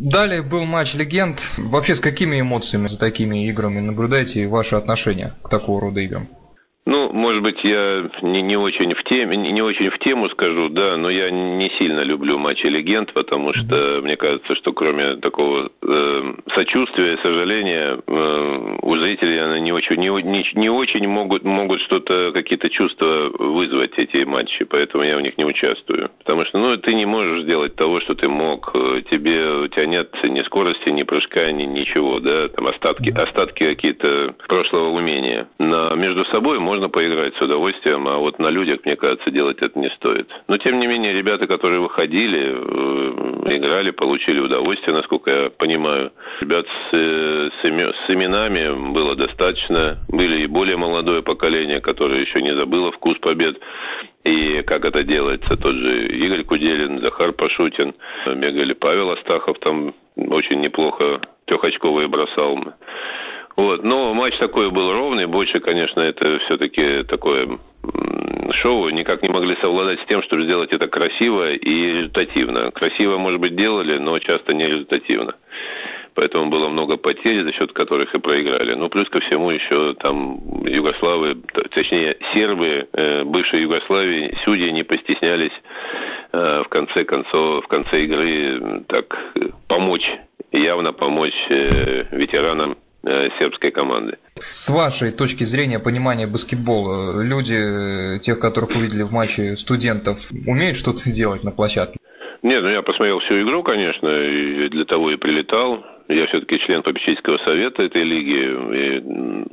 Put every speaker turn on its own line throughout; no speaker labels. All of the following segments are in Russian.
Далее был матч легенд. Вообще с какими эмоциями за такими играми наблюдаете ваши отношения к такого рода играм?
Ну, может быть, я не, не очень в теме, не очень в тему скажу, да, но я не сильно люблю матчи легенд, потому что мне кажется, что кроме такого э, сочувствия и сожаления э, у зрителей они не очень, не, не, не очень могут могут что-то какие-то чувства вызвать эти матчи, поэтому я в них не участвую, потому что ну ты не можешь сделать того, что ты мог, тебе у тебя нет ни скорости, ни прыжка, ни ничего, да, там остатки остатки какие-то прошлого умения. Но между собой можно поиграть с удовольствием, а вот на людях, мне кажется, делать это не стоит. Но, тем не менее, ребята, которые выходили, э, играли, получили удовольствие, насколько я понимаю. Ребят с, э, с, с именами было достаточно. Были и более молодое поколение, которое еще не забыло вкус побед. И как это делается, тот же Игорь Куделин, Захар Пашутин, бегали Павел Астахов, там очень неплохо трехочковые бросал. Вот, но матч такой был ровный, больше, конечно, это все-таки такое шоу, никак не могли совладать с тем, чтобы сделать это красиво и результативно. Красиво, может быть, делали, но часто не результативно. Поэтому было много потерь, за счет которых и проиграли. Ну, плюс ко всему еще там югославы, точнее, сербы э, бывшей Югославии, судьи не постеснялись э, в конце концов, в конце игры так помочь, явно помочь э, ветеранам сербской команды.
С вашей точки зрения понимания баскетбола, люди, э, тех, которых увидели в матче студентов, умеют что-то делать на площадке?
Нет, ну я посмотрел всю игру, конечно, и для того и прилетал. Я все-таки член попечительского совета этой лиги, и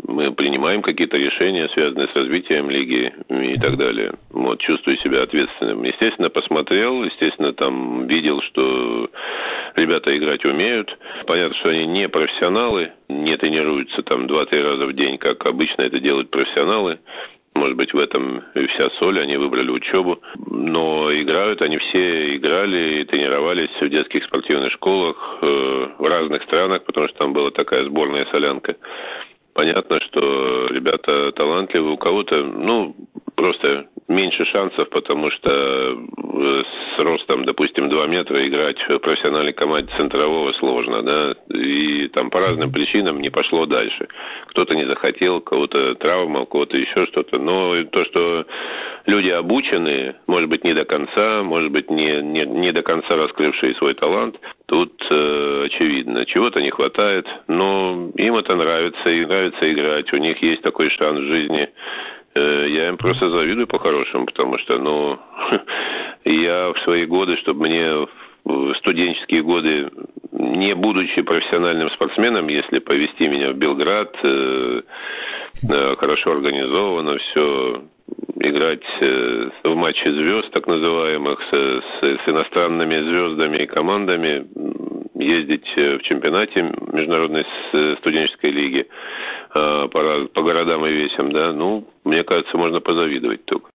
мы принимаем какие-то решения, связанные с развитием лиги и так далее. Вот, чувствую себя ответственным. Естественно, посмотрел, естественно, там видел, что ребята играть умеют. Понятно, что они не профессионалы, не тренируются там 2-3 раза в день, как обычно это делают профессионалы. Может быть, в этом и вся соль, они выбрали учебу. Но играют, они все играли и тренировались в детских спортивных школах э, в разных странах, потому что там была такая сборная солянка. Понятно, что ребята талантливые, у кого-то, ну, просто меньше шансов, потому что 2 метра играть в профессиональной команде центрового сложно, да, и там по разным причинам не пошло дальше. Кто-то не захотел, кого-то травма, у кого-то еще что-то, но то, что люди обученные, может быть, не до конца, может быть, не, не, не до конца раскрывшие свой талант, тут э, очевидно, чего-то не хватает, но им это нравится, и нравится играть, у них есть такой шанс в жизни. Э, я им просто завидую по-хорошему, потому что, ну, я в свои годы, чтобы мне в студенческие годы, не будучи профессиональным спортсменом, если повести меня в Белград, э, э, хорошо организовано все, играть э, в матче звезд, так называемых, с, с, с иностранными звездами и командами, ездить в чемпионате международной студенческой лиги, по, по городам и весям, да, ну, мне кажется, можно позавидовать только.